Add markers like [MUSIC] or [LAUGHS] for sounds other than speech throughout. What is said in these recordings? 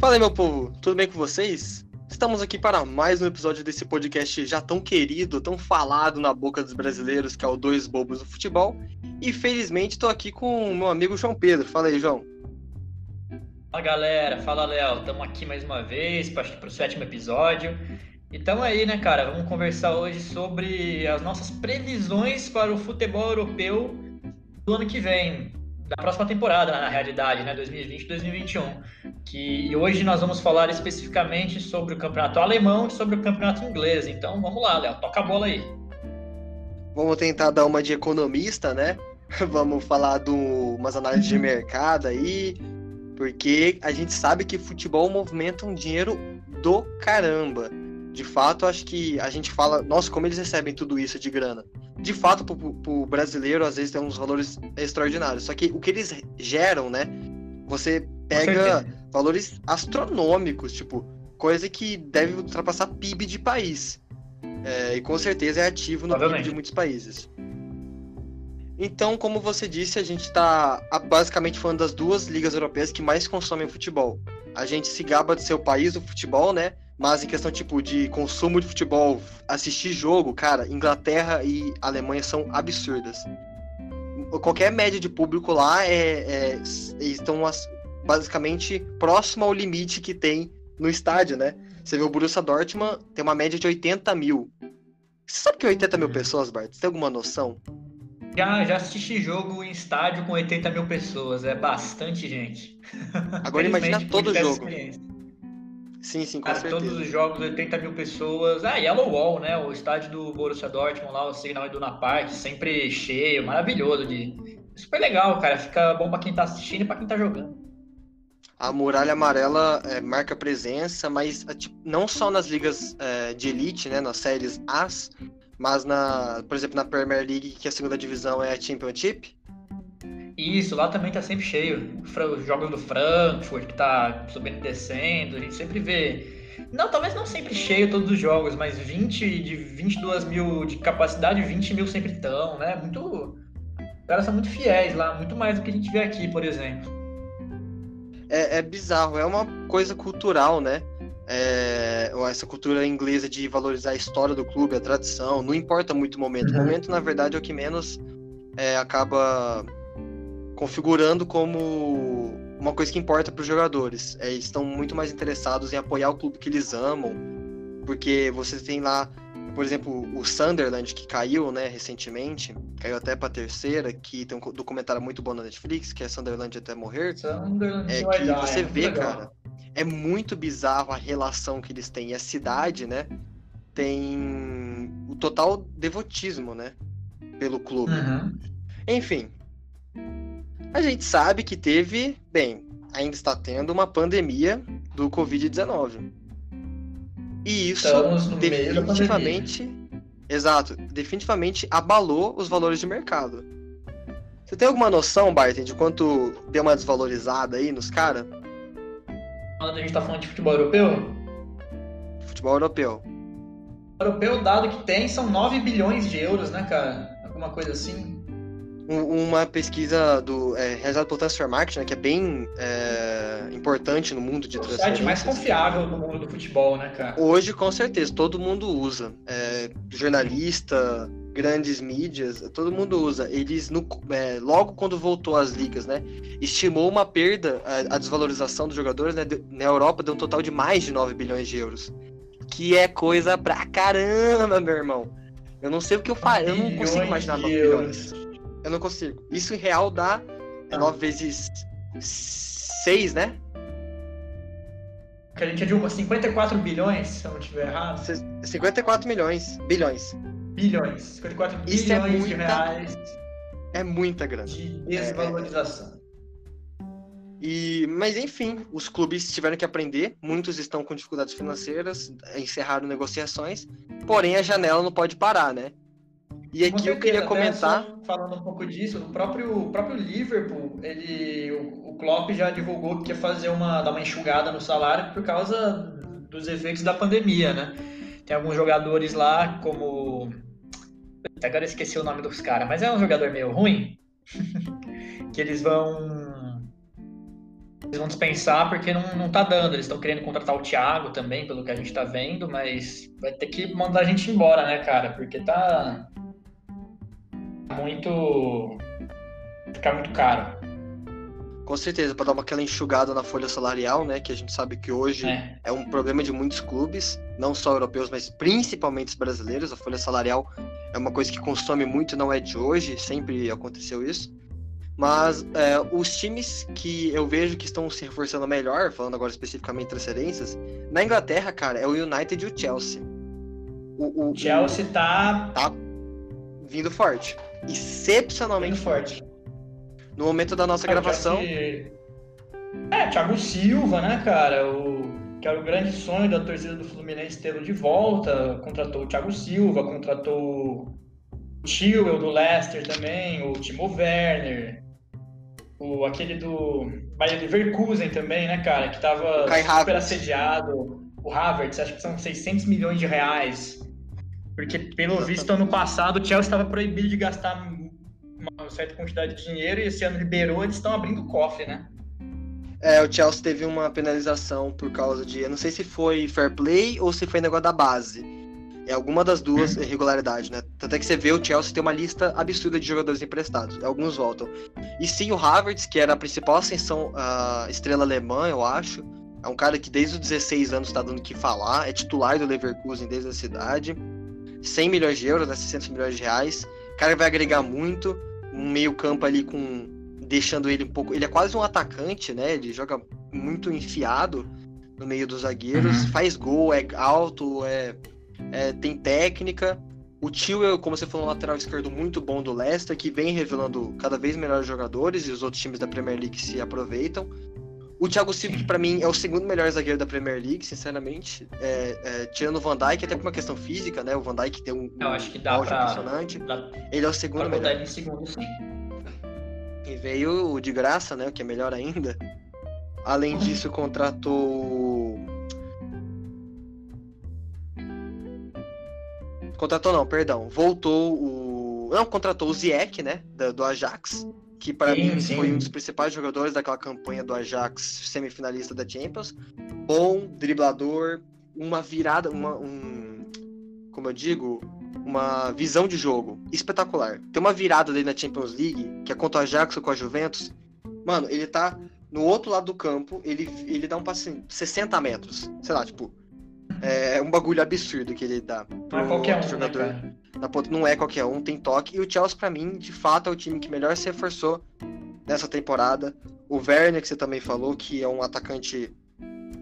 Fala aí, meu povo, tudo bem com vocês? Estamos aqui para mais um episódio desse podcast já tão querido, tão falado na boca dos brasileiros, que é o Dois Bobos do Futebol. E felizmente estou aqui com o meu amigo João Pedro. Fala aí, João. Fala galera, fala Léo, estamos aqui mais uma vez para o sétimo episódio. E estamos aí, né, cara? Vamos conversar hoje sobre as nossas previsões para o futebol europeu do ano que vem da próxima temporada, na realidade, né, 2020-2021. Que hoje nós vamos falar especificamente sobre o campeonato alemão e sobre o campeonato inglês. Então, vamos lá, Léo, toca a bola aí. Vamos tentar dar uma de economista, né? [LAUGHS] vamos falar de umas análises de mercado aí, porque a gente sabe que futebol movimenta um dinheiro do caramba. De fato, acho que a gente fala, nossa, como eles recebem tudo isso de grana de fato, pro, pro brasileiro, às vezes tem uns valores extraordinários. Só que o que eles geram, né? Você pega valores astronômicos, tipo, coisa que deve ultrapassar PIB de país. É, e com certeza é ativo no PIB de muitos países. Então, como você disse, a gente está basicamente falando das duas ligas europeias que mais consomem futebol. A gente se gaba de ser o país do futebol, né? Mas em questão, tipo, de consumo de futebol, assistir jogo, cara, Inglaterra e Alemanha são absurdas. Qualquer média de público lá é, é estão basicamente próximo ao limite que tem no estádio, né? Você vê o Borussia Dortmund tem uma média de 80 mil. Você sabe que é 80 mil pessoas, Bart? Você tem alguma noção? Já, já assisti jogo em estádio com 80 mil pessoas, é bastante gente. Agora imagina todo jogo. Sim, sim, com Cara, certeza. Todos os jogos, 80 mil pessoas. Ah, Yellow Wall, né? O estádio do Borussia Dortmund lá, o Signal Iduna Park, sempre cheio, maravilhoso. De... Super legal, cara. Fica bom para quem tá assistindo e pra quem tá jogando. A muralha amarela é, marca presença, mas é, tipo, não só nas ligas é, de elite, né? Nas séries As, mas na, por exemplo, na Premier League, que a segunda divisão é a Championship, isso, lá também tá sempre cheio. Os jogos do Frankfurt, que tá subindo e descendo, a gente sempre vê. Não, talvez não sempre cheio todos os jogos, mas 20 de 22 mil de capacidade, 20 mil sempre estão, né? Muito. Os caras são muito fiéis lá, muito mais do que a gente vê aqui, por exemplo. É, é bizarro, é uma coisa cultural, né? É, essa cultura inglesa de valorizar a história do clube, a tradição, não importa muito o momento. Uhum. O momento, na verdade, é o que menos é, acaba configurando como uma coisa que importa para os jogadores. É, eles estão muito mais interessados em apoiar o clube que eles amam, porque você tem lá, por exemplo, o Sunderland que caiu, né, recentemente, caiu até para terceira, que tem um documentário muito bom na Netflix, que é Sunderland até morrer. Sunderland é que você é vê, cara, é muito bizarro a relação que eles têm. E a cidade, né, tem o total devotismo, né, pelo clube. Uhum. Enfim, a gente sabe que teve, bem, ainda está tendo uma pandemia do Covid-19. E isso definitivamente, exato, definitivamente abalou os valores de mercado. Você tem alguma noção, Barton, de quanto deu uma desvalorizada aí nos caras? A gente tá falando de futebol europeu? Futebol europeu. O europeu, o dado que tem, são 9 bilhões de euros, né, cara? Alguma coisa assim uma pesquisa do é, realizada pelo Transfer Market, né, que é bem é, importante no mundo de transferência. O site mais confiável no mundo do futebol, né, cara? Hoje, com certeza, todo mundo usa. É, jornalista, grandes mídias, todo mundo usa. Eles, no, é, logo quando voltou às ligas, né, estimou uma perda, a, a desvalorização dos jogadores né, na Europa deu um total de mais de 9 bilhões de euros. Que é coisa pra caramba, meu irmão. Eu não sei o que eu faço, eu não consigo imaginar 9 bilhões. Eu não consigo. Isso em real dá ah. 9 vezes 6, né? Que a gente é de uma 54 bilhões, se eu não estiver errado. 54 milhões. Bilhões. Bilhões. 54 Isso bilhões é muita, de reais. É muita grana. De desvalorização. É, E, mas enfim, os clubes tiveram que aprender, muitos estão com dificuldades financeiras, encerraram negociações, porém a janela não pode parar, né? E aqui eu queria comentar. Falando um pouco disso, o próprio, próprio Liverpool, ele, o, o Klopp já divulgou que ia fazer uma, dar uma enxugada no salário por causa dos efeitos da pandemia, né? Tem alguns jogadores lá, como. Agora eu esqueci o nome dos caras, mas é um jogador meio ruim. [LAUGHS] que eles vão. eles vão dispensar porque não, não tá dando. Eles estão querendo contratar o Thiago também, pelo que a gente tá vendo, mas vai ter que mandar a gente embora, né, cara? Porque tá muito. ficar muito caro. Com certeza, para dar uma, aquela enxugada na folha salarial, né? Que a gente sabe que hoje é. é um problema de muitos clubes, não só europeus, mas principalmente os brasileiros. A folha salarial é uma coisa que consome muito, não é de hoje, sempre aconteceu isso. Mas é, os times que eu vejo que estão se reforçando melhor, falando agora especificamente transferências, na Inglaterra, cara, é o United e o Chelsea. O, o Chelsea tá... tá vindo forte. Excepcionalmente forte. No momento da nossa gravação. É, Thiago Silva, né, cara? O... Que era o grande sonho da torcida do Fluminense tê-lo de volta. Contratou o Thiago Silva, contratou o Chilwell do Leicester também, o Timo Werner o, aquele do Bayern Leverkusen também, né, cara? Que tava super assediado. O Havertz, acho que são 600 milhões de reais. Porque, pelo Exatamente. visto, ano passado o Chelsea estava proibido de gastar uma certa quantidade de dinheiro e esse ano liberou, eles estão abrindo o cofre, né? É, o Chelsea teve uma penalização por causa de. Eu não sei se foi fair play ou se foi negócio da base é alguma das duas uhum. irregularidades, né? Tanto é que você vê o Chelsea tem uma lista absurda de jogadores emprestados, alguns voltam. E sim, o Havertz, que era a principal ascensão uh, estrela alemã, eu acho, é um cara que desde os 16 anos está dando o que falar, é titular do Leverkusen desde a cidade, 100 milhões de euros, né, 600 milhões de reais, o cara vai agregar muito, um meio campo ali com, deixando ele um pouco, ele é quase um atacante, né, ele joga muito enfiado no meio dos zagueiros, uhum. faz gol, é alto, é é, tem técnica. O Tio, como você falou, um lateral esquerdo muito bom do Leicester, que vem revelando cada vez melhores jogadores e os outros times da Premier League se aproveitam. O Thiago Silva, que pra mim é o segundo melhor zagueiro da Premier League, sinceramente. É, é, tirando o Van Dijk, até por uma questão física, né? O Van Dijk tem um, Eu acho que dá pra, impressionante. Dá, ele é o segundo melhor. Ele segundo, sim. E veio de graça, né? O que é melhor ainda. Além disso, contratou Contratou não, perdão. Voltou o. Não, contratou o Ziyech, né? Do Ajax. Que para mim sim. foi um dos principais jogadores daquela campanha do Ajax semifinalista da Champions. Bom, driblador, uma virada, uma, um. Como eu digo, uma visão de jogo espetacular. Tem uma virada dele na Champions League, que é contra o Ajax ou com a Juventus. Mano, ele tá no outro lado do campo, ele, ele dá um passe 60 metros. Sei lá, tipo, é um bagulho absurdo que ele dá. Não é qualquer um, né, jogador. Né, na ponta, não é qualquer um, tem toque. E o Chelsea, para mim, de fato, é o time que melhor se reforçou nessa temporada. O Werner, que você também falou, que é um atacante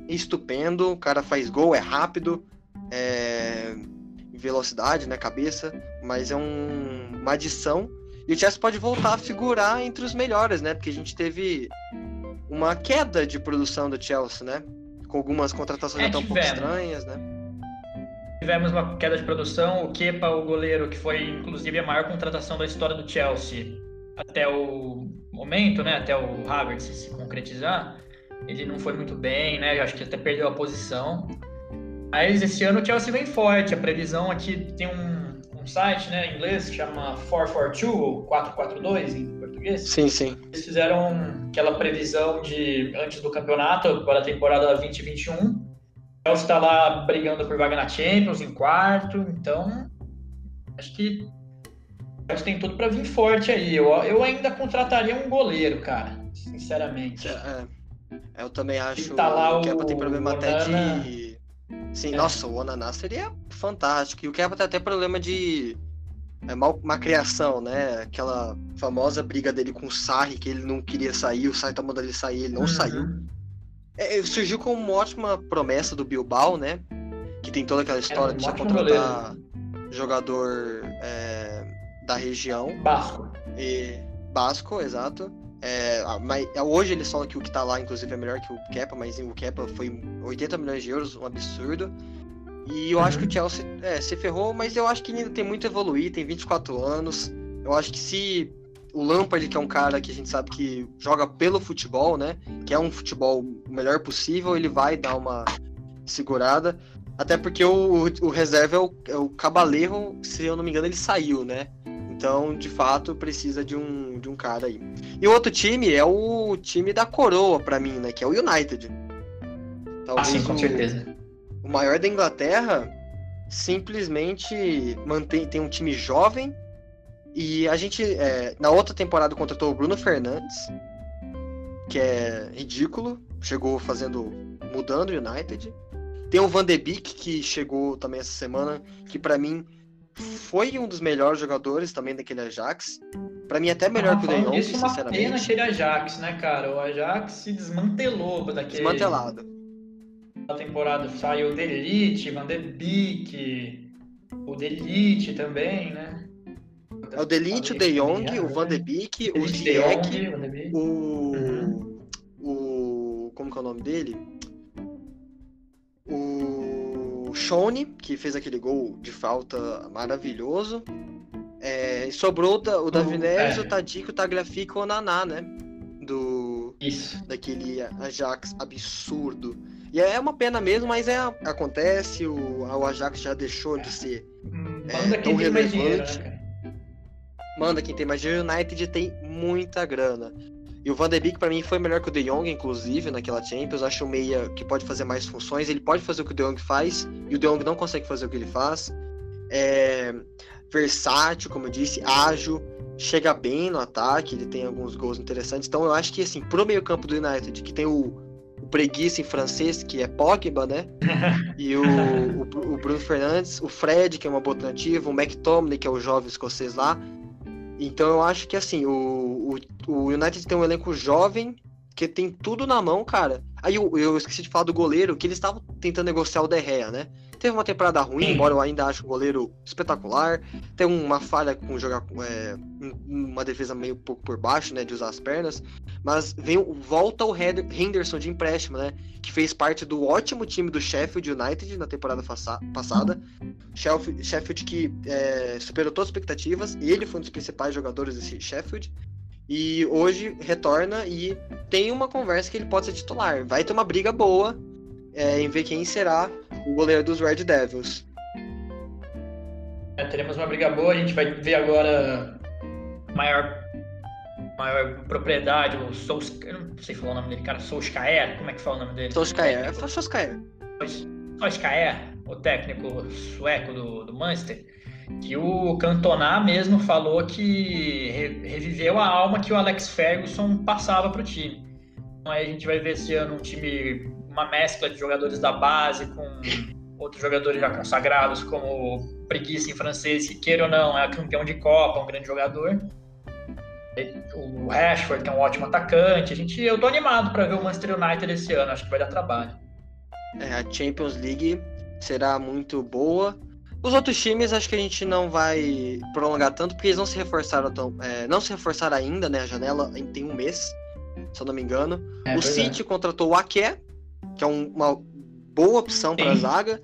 estupendo. O cara faz gol, é rápido, é velocidade, né, cabeça, mas é um... uma adição. E o Chelsea pode voltar a figurar entre os melhores, né? Porque a gente teve uma queda de produção do Chelsea, né? Com algumas contratações é, até um pouco estranhas, né? Tivemos uma queda de produção, o Kepa, o goleiro, que foi inclusive a maior contratação da história do Chelsea até o momento, né? Até o Havertz se concretizar, ele não foi muito bem, né? Eu acho que até perdeu a posição. Mas esse ano o Chelsea vem forte. A previsão aqui tem um, um site, né, em inglês que chama 442 ou 442 em português. Sim, sim. Eles fizeram aquela previsão de antes do campeonato para a temporada 2021. O Chelsea está lá brigando por vaga na Champions em quarto, então acho que o Chelsea tem tudo para vir forte aí. Eu, eu ainda contrataria um goleiro, cara, sinceramente. É, é. eu também acho tá lá que o tem problema até de Sim, é. nossa, o Onaná seria fantástico. E o Kepa tem até problema de é mal uma criação, né? Aquela famosa briga dele com o Sarri, que ele não queria sair, o Sarri tá mandando ele sair, ele não uhum. saiu. É, surgiu como uma ótima promessa do Bilbao, né? Que tem toda aquela história é, um de contratar jogador é, da região. Basco. E, Basco, exato. É, mas hoje eles falam que o que tá lá, inclusive, é melhor que o Kepa, mas o Kepa foi 80 milhões de euros, um absurdo. E eu acho que o Chelsea é, se ferrou, mas eu acho que ainda tem muito a evoluir, tem 24 anos. Eu acho que se o Lampard, que é um cara que a gente sabe que joga pelo futebol, né? Que é um futebol o melhor possível, ele vai dar uma segurada. Até porque o, o reserva é o, é o Cabaleiro, se eu não me engano, ele saiu, né? Então, de fato, precisa de um, de um cara aí. E o outro time é o time da coroa para mim, né? Que é o United. Talvez ah, sim, com o, certeza. O maior da Inglaterra simplesmente mantém tem um time jovem e a gente é, na outra temporada contratou o Bruno Fernandes que é ridículo chegou fazendo mudando o United tem o Van de Beek que chegou também essa semana que para mim foi um dos melhores jogadores também daquele Ajax. Para mim, até melhor ah, que o De Jong, isso, uma sinceramente. pena aquele Ajax, né, cara? O Ajax se desmantelou daquele. Desmantelado. Na temporada saiu o Delite, Van de Beek, o Delite também, né? É o Delite, o De Jong, o Van de Beek, o Ziyech, o... Uhum. o... Como que é o nome dele? O Shone, que fez aquele gol de falta maravilhoso. É, sobrou o Davi Neres, é. o Tadic, o Tagliafico e o Naná, né? Isso. Daquele Ajax absurdo. E é uma pena mesmo, mas é, acontece, o, o Ajax já deixou de ser Manda é, quem tem mais dinheiro, né, Manda quem tem mais dinheiro. O United tem muita grana. E o Van de Beek, pra mim, foi melhor que o De Jong, inclusive, naquela Champions. Acho o meia que pode fazer mais funções. Ele pode fazer o que o De Jong faz, e o De Jong não consegue fazer o que ele faz. É versátil, como eu disse, ágil, chega bem no ataque, ele tem alguns gols interessantes. Então eu acho que, assim, pro meio campo do United, que tem o, o preguiça em francês, que é Pogba, né? [LAUGHS] E o, o, o, Bruno Fernandes, o Fred, que é uma boa alternativa, o McTominay, que é o jovem escocês lá. Então eu acho que assim, o, o, o United tem um elenco jovem que tem tudo na mão, cara. Aí eu, eu esqueci de falar do goleiro, que eles estavam tentando negociar o De Gea, né? Teve uma temporada ruim, embora eu ainda ache o goleiro espetacular. Tem uma falha com jogar é, uma defesa meio pouco por baixo, né? De usar as pernas. Mas vem, volta o Henderson de empréstimo, né? Que fez parte do ótimo time do Sheffield United na temporada passada. Sheffield, Sheffield que é, superou todas as expectativas. E ele foi um dos principais jogadores desse Sheffield. E hoje retorna e tem uma conversa que ele pode ser titular. Vai ter uma briga boa é, em ver quem será o goleiro dos Red Devils. É, teremos uma briga boa, a gente vai ver agora maior, maior propriedade, o Solskjaer, eu não sei falar o nome dele, cara, Solskjaer, como é que fala o nome dele? Solskjaer, é Solskjaer. Solskjaer, o técnico sueco do, do Manchester, que o Cantona mesmo falou que reviveu a alma que o Alex Ferguson passava para o time. Então aí a gente vai ver esse ano um time uma mescla de jogadores da base com outros jogadores já consagrados, como Preguiça em francês, que queira ou não, é campeão de Copa, um grande jogador. O Rashford, que é um ótimo atacante. A gente, eu tô animado para ver o Manchester United esse ano, acho que vai dar trabalho. É, a Champions League será muito boa. Os outros times acho que a gente não vai prolongar tanto, porque eles não se reforçaram tão. É, não se reforçaram ainda, né? A janela tem um mês, se eu não me engano. É, o City contratou o Aké, que é um, uma boa opção para a zaga.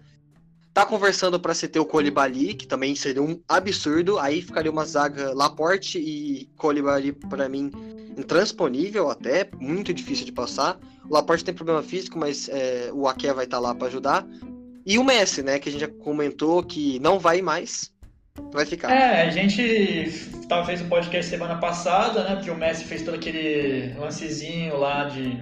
Tá conversando para se ter o Colibali, que também seria um absurdo. Aí ficaria uma zaga Laporte e Colibali, para mim, intransponível até, muito difícil de passar. O Laporte tem problema físico, mas é, o Aké vai estar tá lá para ajudar. E o Messi, né, que a gente já comentou que não vai mais, vai ficar. É, a gente talvez o podcast semana passada, né, porque o Messi fez todo aquele lancezinho lá de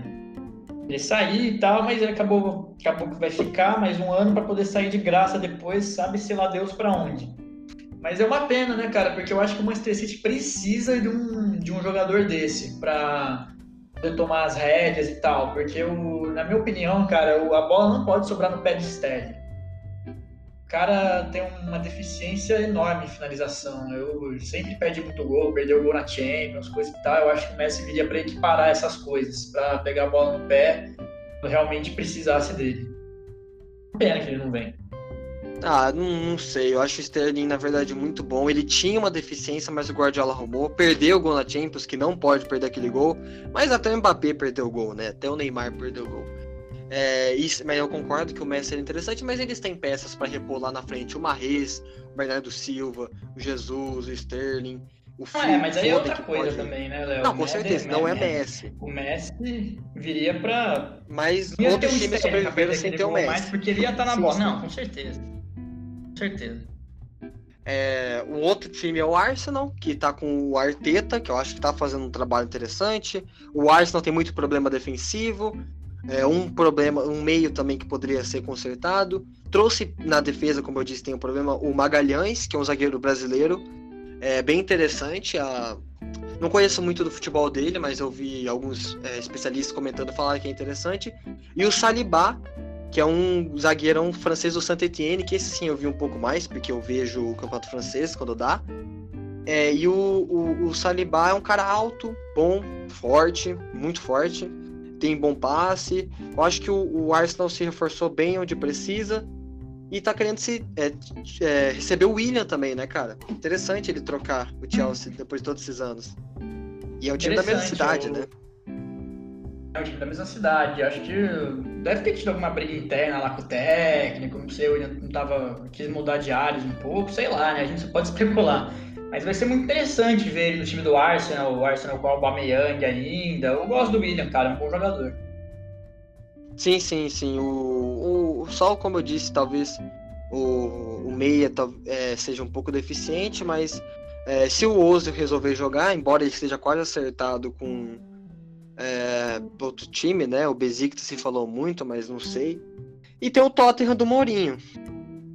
ele sair e tal, mas ele acabou, acabou que vai ficar mais um ano para poder sair de graça depois, sabe se lá Deus para onde. Mas é uma pena, né, cara? Porque eu acho que o Manchester City precisa de um, de um jogador desse para poder tomar as rédeas e tal. Porque, o, na minha opinião, cara, a bola não pode sobrar no pé de Sterling cara tem uma deficiência enorme em finalização. Eu sempre perde muito gol, perdeu gol na Champions, coisa e tal. Eu acho que o Messi viria para equiparar essas coisas, para pegar a bola no pé, quando realmente precisasse dele. Pena que ele não vem. Ah, não, não, sei. Eu acho o Sterling, na verdade, muito bom. Ele tinha uma deficiência, mas o Guardiola arrumou. Perdeu o gol na Champions, que não pode perder aquele gol. Mas até o Mbappé perdeu o gol, né? Até o Neymar perdeu o gol. É, isso, mas eu concordo que o Messi é interessante, mas eles têm peças para repor lá na frente. O Marrez, o Bernardo Silva, o Jesus, o Sterling. O ah, é, mas aí é outra coisa pode... também, né, Léo? Não, com certeza, não é Messi. O Messi viria para. Mas outros times sobreviveram sem ter o Messi. Mais porque ele ia estar tá na bola. Não, com certeza. Certeza. É, o outro time é o Arsenal, que tá com o Arteta, que eu acho que tá fazendo um trabalho interessante. O Arsenal tem muito problema defensivo, é, um problema, um meio também que poderia ser consertado. Trouxe na defesa, como eu disse, tem um problema o Magalhães, que é um zagueiro brasileiro, é bem interessante. A... Não conheço muito do futebol dele, mas eu vi alguns é, especialistas comentando falar que é interessante. E o Salibá, que é um zagueirão francês do Saint-Etienne, que esse sim eu vi um pouco mais, porque eu vejo o campeonato francês quando dá. É, e o, o, o Salibá é um cara alto, bom, forte, muito forte, tem bom passe. Eu acho que o, o Arsenal se reforçou bem onde precisa. E tá querendo se é, é, receber o William também, né, cara? Interessante ele trocar o Chelsea depois de todos esses anos. E é o time da mesma cidade, né? É o time da mesma cidade. Acho que deve ter tido alguma briga interna lá com o técnico, não sei, William não tava. quis mudar de áreas um pouco, sei lá, né? A gente só pode [LAUGHS] especular. Mas vai ser muito interessante ver ele no time do Arsenal, o Arsenal com o Aubameyang ainda. Eu gosto do William, cara, é um bom jogador. Sim, sim, sim. O, o, só como eu disse, talvez o, o meia é, seja um pouco deficiente, mas é, se o Ozil resolver jogar, embora ele esteja quase acertado com é, outro time, né? O Besiktas se falou muito, mas não sei. E tem o Tottenham do Mourinho.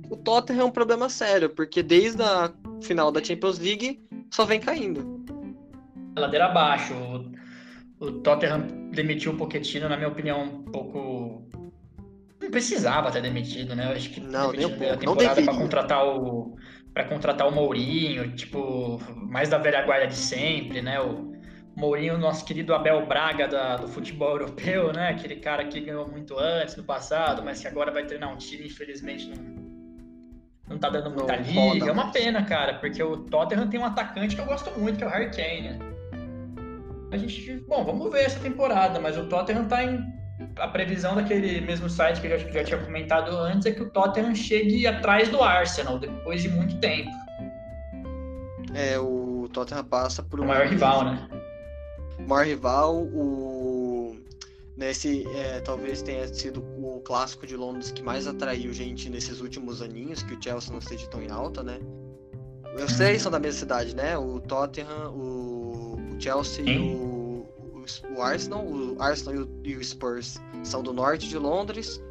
O Tottenham é um problema sério, porque desde a final da Champions League só vem caindo. Ladeira abaixo. O Tottenham demitiu o Pochettino, na minha opinião, um pouco. Não precisava ter demitido, né? Eu acho que não, nem um pouco. temporada para contratar o para contratar o Mourinho, tipo, mais da velha guarda de sempre, né? O Mourinho, nosso querido Abel Braga da, do futebol europeu, né? Aquele cara que ganhou muito antes, no passado, mas que agora vai treinar um time, infelizmente não, não tá dando muita não, liga. É uma pena, cara, porque o Tottenham tem um atacante que eu gosto muito, que é o Harry Kane, né? a gente, bom, vamos ver essa temporada, mas o Tottenham tá em a previsão daquele mesmo site que eu já, já tinha comentado antes é que o Tottenham chegue atrás do Arsenal depois de muito tempo. É, o Tottenham passa por um. O maior rival, né? O maior rival, o. Nesse, é, talvez tenha sido o clássico de Londres que mais atraiu gente nesses últimos aninhos, que o Chelsea não esteja tão em alta, né? Os três são da mesma cidade, né? O Tottenham, o Chelsea e o, o, Arsenal. O Arsenal e o, e o, Spurs são do norte de Londres,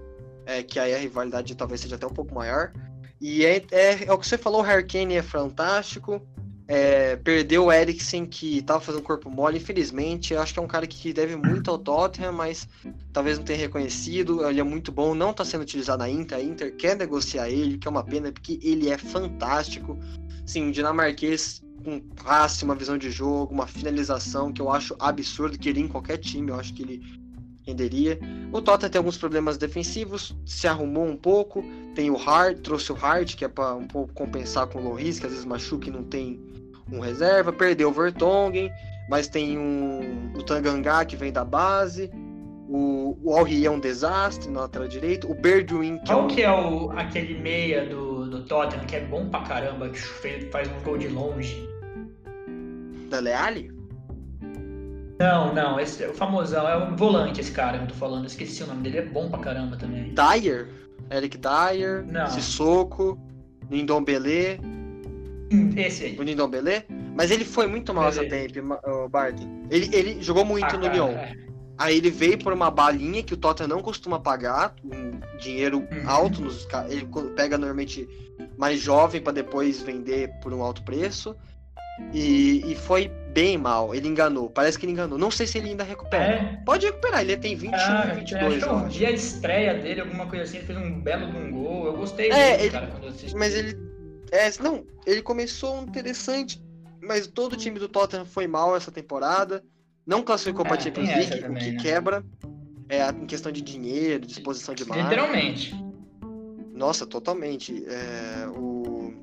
é, que aí a rivalidade talvez seja até um pouco maior. E é, é, é o que você falou, o Harry Kane é fantástico. É, perdeu o Eriksen, que estava fazendo corpo mole, infelizmente. Eu acho que é um cara que deve muito ao Tottenham, mas talvez não tenha reconhecido. Ele é muito bom, não está sendo utilizado na Inter. A Inter quer negociar ele, que é uma pena, porque ele é fantástico. Sim, um dinamarquês com passe, uma visão de jogo, uma finalização que eu acho absurdo que ele em qualquer time, eu acho que ele renderia. O Tottenham tem alguns problemas defensivos, se arrumou um pouco. Tem o Hart, trouxe o Hart, que é para um pouco compensar com o Loris, que às vezes machuca e não tem um reserva. Perdeu o Vertonghen, mas tem um, o Tangangá, que vem da base. O, o Alri é um desastre na lateral direito. O Berduin, que é Qual é que é o, aquele meia do do Tottenham, que é bom pra caramba, que faz um gol de longe. Dele Alli? Não, não, esse é o famosão, é o volante esse cara que eu tô falando, esqueci o nome dele, é bom pra caramba também. Dyer? Eric Dyer, não. Sissoko, Nindombele. Hum, esse aí. O Nindombele? Mas ele foi muito mal essa tempo, o Barton. Ele, ele jogou muito ah, no Lyon. Aí ele veio por uma balinha que o Tottenham não costuma pagar, um dinheiro uhum. alto nos ele pega normalmente mais jovem para depois vender por um alto preço. E, e, foi bem mal. Ele enganou. Parece que ele enganou. Não sei se ele ainda recupera. É. Pode recuperar. Ele tem 21, ah, 22. Acho vi a estreia dele, alguma coisa assim. Ele fez um belo de um gol. Eu gostei é, dele, ele, cara, quando eu assisti. Mas ele. É, não, ele começou interessante. Mas todo o time do Tottenham foi mal essa temporada. Não classificou é, para Champions League, também, o que né? quebra. É em questão de dinheiro, disposição de marca. Literalmente. Nossa, totalmente. É, o...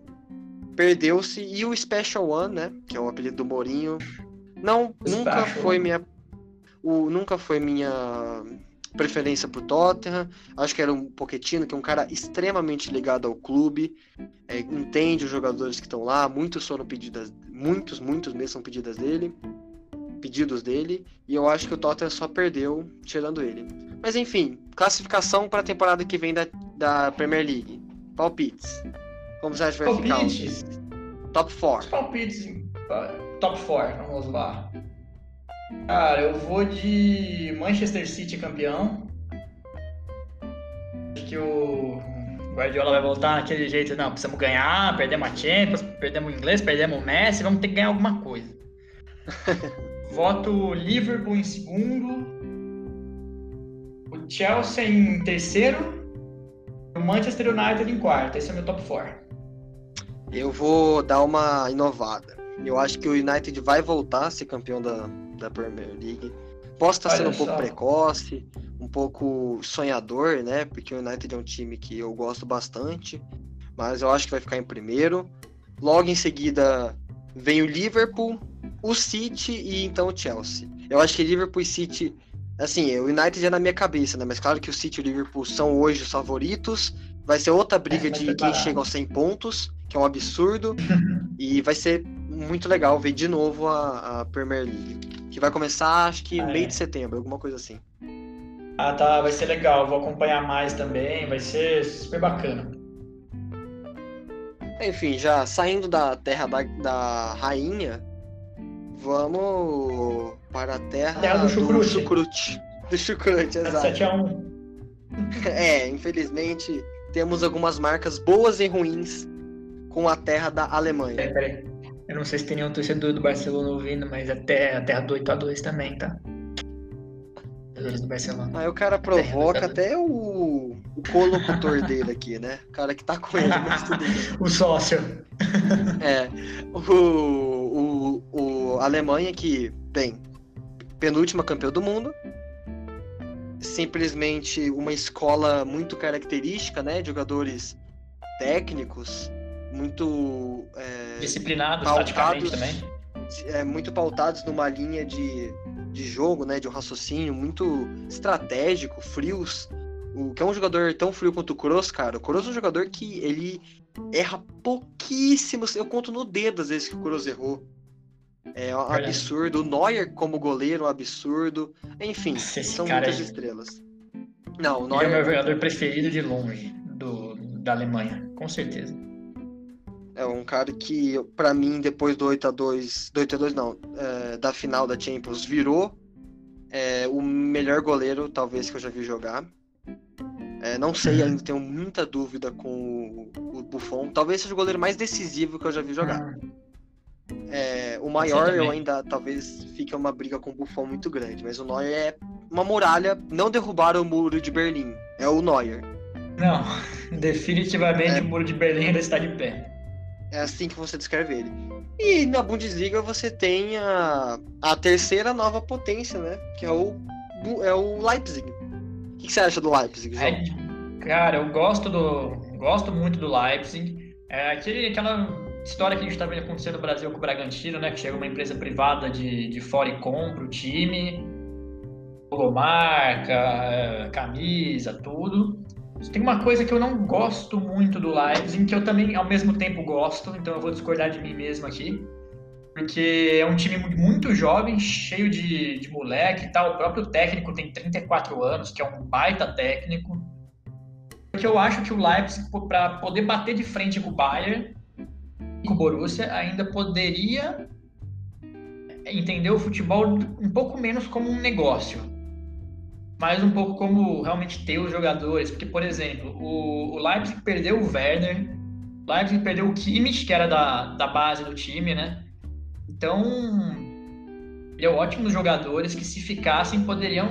Perdeu-se. E o Special One, né? Que é o apelido do Mourinho. Não, nunca foi minha. O, nunca foi minha preferência pro Tottenham. Acho que era um Pochettino, que é um cara extremamente ligado ao clube. É, entende os jogadores que estão lá. Muitos foram pedidas. Muitos, muitos mesmo são pedidas dele pedidos dele, e eu acho que o Tottenham só perdeu tirando ele. Mas enfim, classificação para a temporada que vem da, da Premier League. Palpites. Como você acha que vai Palpites. ficar? Top 4. Os palpites. Top 4, vamos lá. Cara, eu vou de Manchester City campeão. Acho que o Guardiola vai voltar naquele jeito, não, precisamos ganhar, perdemos a Champions, perdemos o inglês, perdemos o Messi, vamos ter que ganhar alguma coisa. [LAUGHS] Voto Liverpool em segundo, o Chelsea em terceiro, o Manchester United em quarto. Esse é o meu top 4. Eu vou dar uma inovada. Eu acho que o United vai voltar a ser campeão da, da Premier League. Posso estar sendo um pouco precoce, um pouco sonhador, né? Porque o United é um time que eu gosto bastante, mas eu acho que vai ficar em primeiro. Logo em seguida vem o Liverpool, o City e então o Chelsea. Eu acho que Liverpool e City, assim, o United é na minha cabeça, né? Mas claro que o City e o Liverpool são hoje os favoritos. Vai ser outra briga é, de quem chega aos 100 pontos, que é um absurdo. [LAUGHS] e vai ser muito legal ver de novo a, a Premier League. Que vai começar, acho que ah, meio é. de setembro, alguma coisa assim. Ah, tá, vai ser legal. Vou acompanhar mais também, vai ser super bacana. Enfim, já saindo da terra da, da rainha, vamos para a terra, terra do chucrute. Do chucrute, do chucrute exato. 7x1. [LAUGHS] É, infelizmente temos algumas marcas boas e ruins com a terra da Alemanha. Peraí, peraí. Eu não sei se tem nenhum torcedor do Barcelona ouvindo, mas até a terra do 8x2 também, tá? do Barcelona. Aí o cara provoca até o, o colocutor [LAUGHS] dele aqui, né? O cara que tá com ele. [LAUGHS] o sócio. [LAUGHS] É. O, o, o Alemanha que, bem, penúltima campeã do mundo. Simplesmente uma escola muito característica, né? De jogadores técnicos, muito. É, Disciplinados, taticamente também. É, muito pautados numa linha de, de jogo, né? De um raciocínio muito estratégico, frios. O que é um jogador tão frio quanto o Kroos, cara. O Kroos é um jogador que ele erra pouquíssimos. Eu conto no dedo às vezes que o Kroos errou. É um absurdo. O Neuer como goleiro, um absurdo. Enfim, Esse são muitas é... estrelas. Não, o Neuer... Ele é o meu jogador preferido de longe do, da Alemanha, com certeza. É um cara que, para mim, depois do 8x2, do 8x2 não, é, da final da Champions, virou é, o melhor goleiro, talvez, que eu já vi jogar. É, não sei, uhum. ainda tenho muita dúvida com o, o, Buffon. Talvez seja o goleiro mais decisivo que eu já vi jogar. Uhum. É, o maior, eu ainda talvez fique uma briga com o Buffon muito grande, mas o Neuer é uma muralha. Não derrubaram o muro de Berlim, é o Neuer. Não, [LAUGHS] definitivamente é. o muro de Berlim ainda está de pé. É assim que você descreve ele. E na Bundesliga você tem a, a terceira nova potência, né? Que é o, é o Leipzig. O que, você acha do Leipzig? É, cara, eu gosto do. Gosto muito do Leipzig. É aquele, aquela história que a gente está vendo acontecer no Brasil com o Bragantino, né? Que chega uma empresa privada de, de fora e compra o time, logomarca, é, camisa, tudo. Tem uma coisa que eu não gosto muito do Leipzig, que eu também, ao mesmo tempo, gosto, então eu vou discordar de mim mesmo aqui. Porque é um time muito jovem, cheio de, de moleque e tal. O próprio técnico tem 34 anos, que é um baita técnico. Porque eu acho que o Leipzig, para poder bater de frente com o Bayern e com o Borussia, ainda poderia entender o futebol um pouco menos como um negócio mas um pouco como realmente ter os jogadores. Porque, por exemplo, o, o Leipzig perdeu o Werner, o Leipzig perdeu o Kimmich, que era da, da base do time, né? Então, deu ótimos jogadores que, se ficassem, poderiam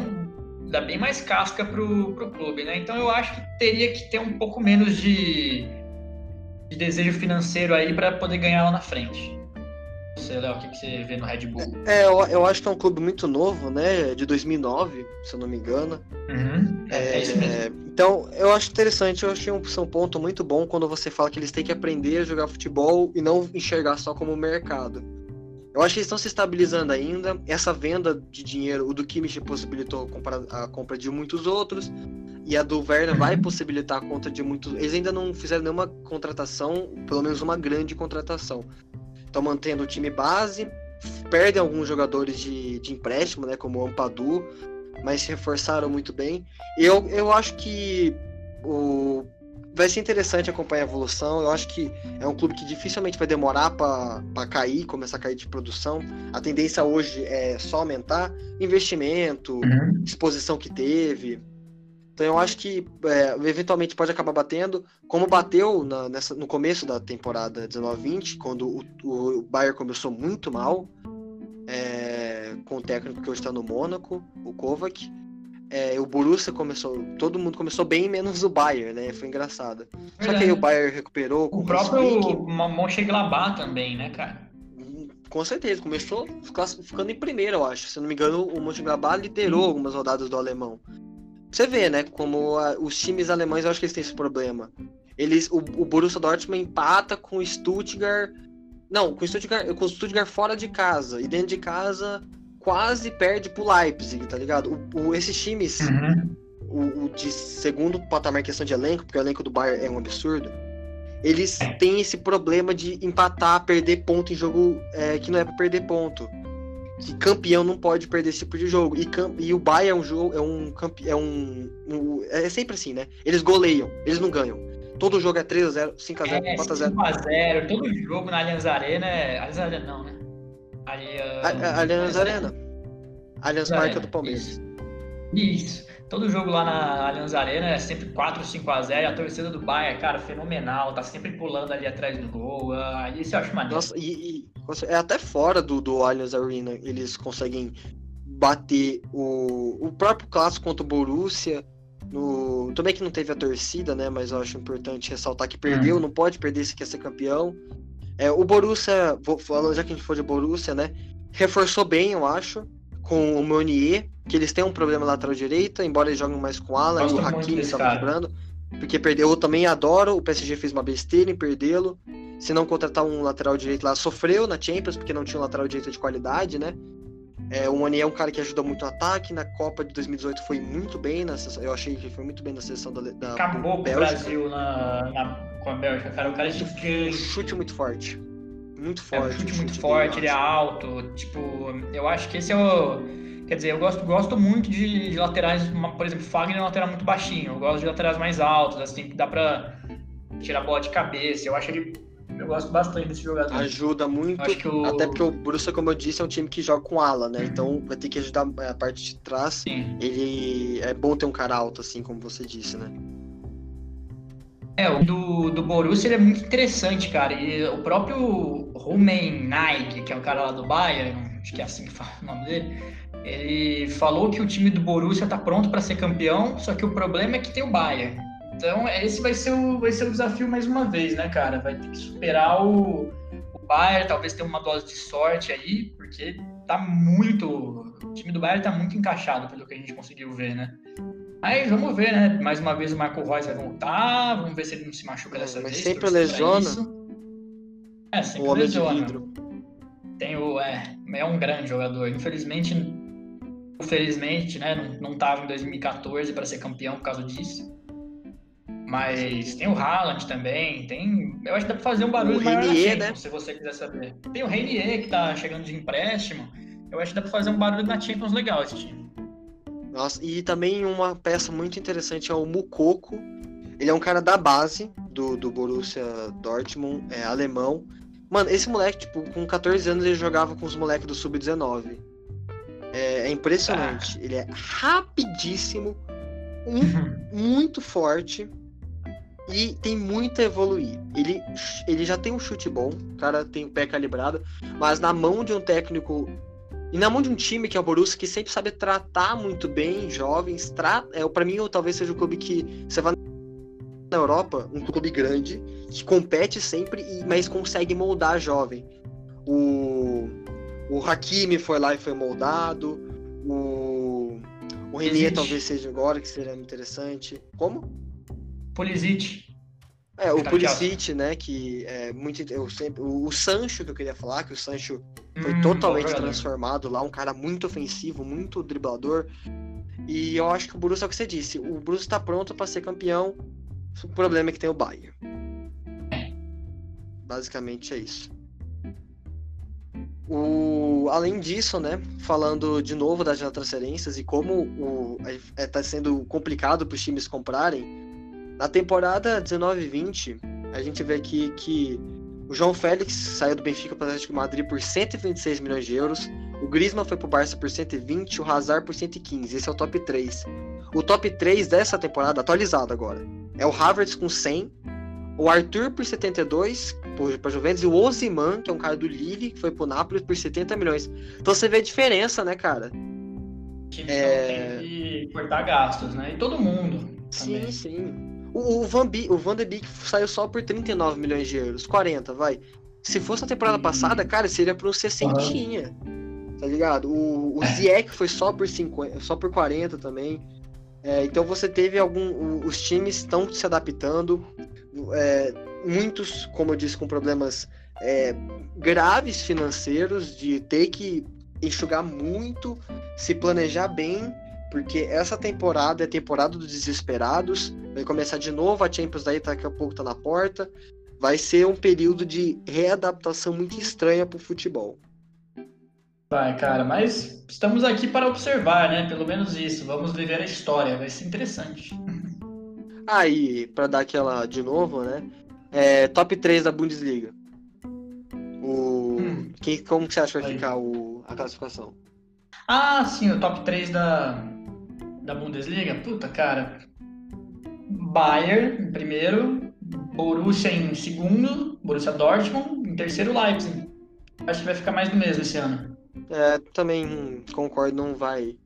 dar bem mais casca pro, pro clube, né? Então, eu acho que teria que ter um pouco menos de, de desejo financeiro aí para poder ganhar lá na frente você, Léo, o que, que você vê no Red Bull? É, eu, eu, acho que é um clube muito novo, né? De 2009, se eu não me engano. Uhum. É, é, isso mesmo. É, então, eu acho interessante, eu achei um, um ponto muito bom quando você fala que eles têm que aprender a jogar futebol e não enxergar só como mercado. Eu acho que eles estão se estabilizando ainda. Essa venda de dinheiro, o do Kimmich possibilitou a compra de muitos outros. E a do Werner vai uhum. possibilitar a conta de muitos. Eles ainda não fizeram nenhuma contratação, pelo menos uma grande contratação estão mantendo o time base, perdem alguns jogadores de, de empréstimo, né, como o Ampadu, mas se reforçaram muito bem. Eu, eu acho que o, vai ser interessante acompanhar a evolução. Eu acho que é um clube que dificilmente vai demorar para cair, começar a cair de produção. A tendência hoje é só aumentar investimento, uhum. exposição que teve. Então eu acho que é, eventualmente pode acabar batendo, como bateu na, nessa, no começo da temporada 19-20, quando o, o Bayern começou muito mal, é, com o técnico que hoje está no Mônaco, o Kovac. É, o Borussia começou, todo mundo começou bem, menos o Bayern, né? Foi engraçado. Só que aí o Bayern recuperou com o próprio Mönchengladbach também, né, cara? Com certeza, começou ficando em primeiro, eu acho. Se não me engano, o Mönchengladbach liderou algumas rodadas do alemão. Você vê, né, como a, os times alemães, eu acho que eles têm esse problema. Eles, o, o Borussia Dortmund empata com o Stuttgart, não, com o Stuttgart, com o Stuttgart fora de casa e dentro de casa quase perde pro Leipzig, tá ligado? O, o esses times, uhum. o, o, de segundo patamar questão de elenco, porque o elenco do Bayern é um absurdo, eles têm esse problema de empatar, perder ponto em jogo é, que não é para perder ponto que campeão não pode perder esse tipo de jogo. E, e o Bayern é um jogo, é um é um, um, é sempre assim, né? Eles goleiam, eles não ganham. Todo jogo é 3x0, 5x0, é, 4x0. 5x0, todo jogo na Allianz Arena é. Allianz Arena não, né? Allianz, Allianz Arena. Allianz Parque do Palmeiras. Isso. Isso. Todo jogo lá na Allianz Arena é sempre 4, 5 a 0 A torcida do Bayern, cara, fenomenal. Tá sempre pulando ali atrás do gol. Aí isso eu acho maneiro. Nossa, e, e é até fora do, do Allianz Arena eles conseguem bater o, o próprio clássico contra o Borussia. No, também que não teve a torcida, né? Mas eu acho importante ressaltar que perdeu, hum. não pode perder se quer ser campeão. É, o Borussia, vou, falando já que a gente for de Borussia, né? Reforçou bem, eu acho, com o Meunier, que eles têm um problema lateral direita, embora eles joguem mais com Alan e o Hakimi estavam quebrando. Porque perdeu, eu também adoro. O PSG fez uma besteira em perdê-lo. Se não contratar um lateral direito lá, sofreu na Champions, porque não tinha um lateral direito de qualidade, né? É, o Monier é um cara que ajuda muito o ataque. Na Copa de 2018 foi muito bem. Na, eu achei que foi muito bem na seleção da, da Acabou com o Brasil na, na, com a Bélgica, cara. O cara é chute, chute muito forte. Muito forte. É um chute muito forte, ele é alto. Tipo, eu acho que esse é o Quer dizer, eu gosto, gosto muito de, de laterais, por exemplo, Fagner é um lateral muito baixinho. Eu gosto de laterais mais altos, assim, que dá pra tirar a bola de cabeça. Eu acho ele. Eu gosto bastante desse jogador. Ajuda muito. O... Até porque o Borussia, como eu disse, é um time que joga com ala, né? Uhum. Então vai ter que ajudar a parte de trás. Sim. Ele é bom ter um cara alto, assim, como você disse, né? É, o do, do Borussia ele é muito interessante, cara. E o próprio Rumen Nike, que é o cara lá do Bayern, acho que é assim que fala o nome dele, ele falou que o time do Borussia está pronto para ser campeão, só que o problema é que tem o Bayern. Então, esse vai ser, o, vai ser o desafio mais uma vez, né, cara? Vai ter que superar o, o Bayern, talvez ter uma dose de sorte aí, porque tá muito. O time do Bayern tá muito encaixado, pelo que a gente conseguiu ver, né? Aí vamos ver, né? Mais uma vez o Marco Reus vai voltar, vamos ver se ele não se machuca dessa Mas vez. Sempre lesiona. É, sempre o homem lesiona. De vidro. Tem o, é, é um grande jogador. Infelizmente, infelizmente, né, não, não tava em 2014 para ser campeão por causa disso. Mas tem o Haaland também, tem. Eu acho que dá pra fazer um barulho o maior Reinier, na Champions, né? se você quiser saber. Tem o Reinier que tá chegando de empréstimo. Eu acho que dá pra fazer um barulho na Champions legal esse time. Nossa, e também uma peça muito interessante é o Mukoko. Ele é um cara da base do, do Borussia Dortmund, é alemão. Mano, esse moleque, tipo, com 14 anos ele jogava com os moleques do Sub-19. É, é impressionante. Ah. Ele é rapidíssimo, um, [LAUGHS] muito forte e tem muito a evoluir. Ele, ele já tem um chute bom, o cara tem o pé calibrado, mas na mão de um técnico e na mão de um time que é o Borussia que sempre sabe tratar muito bem jovens, tra... é para mim ou talvez seja o clube que você vai na Europa, um clube grande que compete sempre, mas consegue moldar jovem. O o Hakimi foi lá e foi moldado. O, o Renier talvez seja agora, que seria interessante. Como? Pulisic. É, o Pulisic, né, que é muito... Eu sempre, o, o Sancho, que eu queria falar, que o Sancho foi hum, totalmente transformado lá, um cara muito ofensivo, muito driblador. E eu acho que o Borussia é o que você disse, o Borussia está pronto para ser campeão, o problema é que tem o Bayern. Basicamente é isso. O, além disso, né, falando de novo das transferências e como está é, tá sendo complicado para os times comprarem, Na temporada 19-20, a gente vê aqui que o João Félix saiu do Benfica para o Atlético Madrid por 126 milhões de euros. O Griezmann foi para o Barça por 120, o Hazard por 115. Esse é o top 3. O top 3 dessa temporada, atualizado agora, é o Havertz com 100, o Arthur por 72 para Juventus e o Ozyman, que é um cara do Lille, que foi para o Napoli por 70 milhões. Então você vê a diferença, né, cara? Time é... tem que cortar gastos, né? E todo mundo. Sim, também. sim. O, o, Van, B, o Van de Beek saiu só por 39 milhões de euros, 40, vai. Se fosse a temporada passada, cara, seria por um 60, uhum. tá ligado? O, o Ziyech foi só por 50, só por 40 também. É, então você teve algum. Os times estão se adaptando. É, muitos, como eu disse, com problemas é, graves financeiros, de ter que enxugar muito, se planejar bem porque essa temporada é temporada dos desesperados, vai começar de novo, a Champions daí daqui a pouco tá na porta, vai ser um período de readaptação muito estranha pro futebol. Vai, cara, mas estamos aqui para observar, né? Pelo menos isso, vamos viver a história, vai ser interessante. Aí, para dar aquela de novo, né? É, top 3 da Bundesliga. O... Hum. Quem, como que você acha que vai Aí. ficar o... a classificação? Ah, sim, o top 3 da, da Bundesliga, puta, cara. Bayern em primeiro, Borussia em segundo, Borussia Dortmund, em terceiro Leipzig. Acho que vai ficar mais do mesmo esse ano. É, também concordo, não vai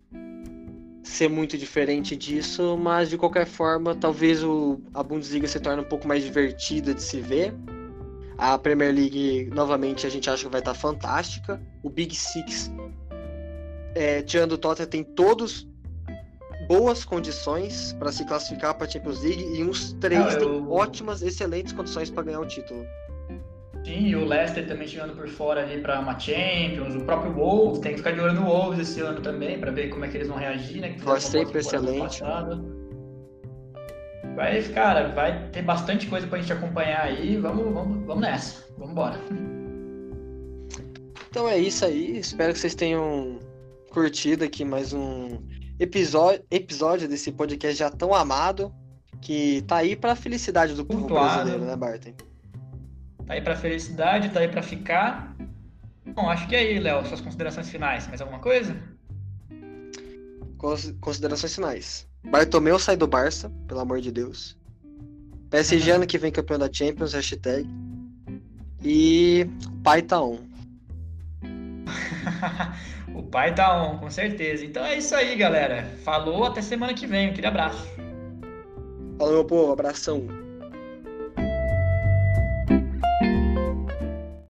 ser muito diferente disso, mas de qualquer forma, talvez o, a Bundesliga se torne um pouco mais divertida de se ver. A Premier League, novamente, a gente acha que vai estar fantástica. O Big Six, é, tirando o Tottenham, tem todos boas condições para se classificar para a Champions League e uns três têm ótimas, excelentes condições para ganhar o título. Sim, e o Leicester também chegando por fora ali para uma Champions, o próprio Wolves, tem que ficar de olho no Wolves esse ano também para ver como é que eles vão reagir, né? Que sempre excelente. Vai, cara, vai ter bastante coisa para a gente acompanhar aí, vamos, vamos, vamos nessa, vamos embora. Então é isso aí, espero que vocês tenham curtido aqui mais um episódio, episódio desse podcast já tão amado, que tá aí pra felicidade do povo brasileiro, né, Barton? Tá aí pra felicidade, tá aí pra ficar. Bom, acho que é aí, Léo, suas considerações finais. Mais alguma coisa? Considerações finais. Bartomeu sai do Barça, pelo amor de Deus. PSG uhum. ano que vem campeão da Champions, hashtag. E pai tá on. [LAUGHS] O pai tá on, com certeza. Então é isso aí, galera. Falou, até semana que vem. Aquele abraço. Falou, meu povo. Abração.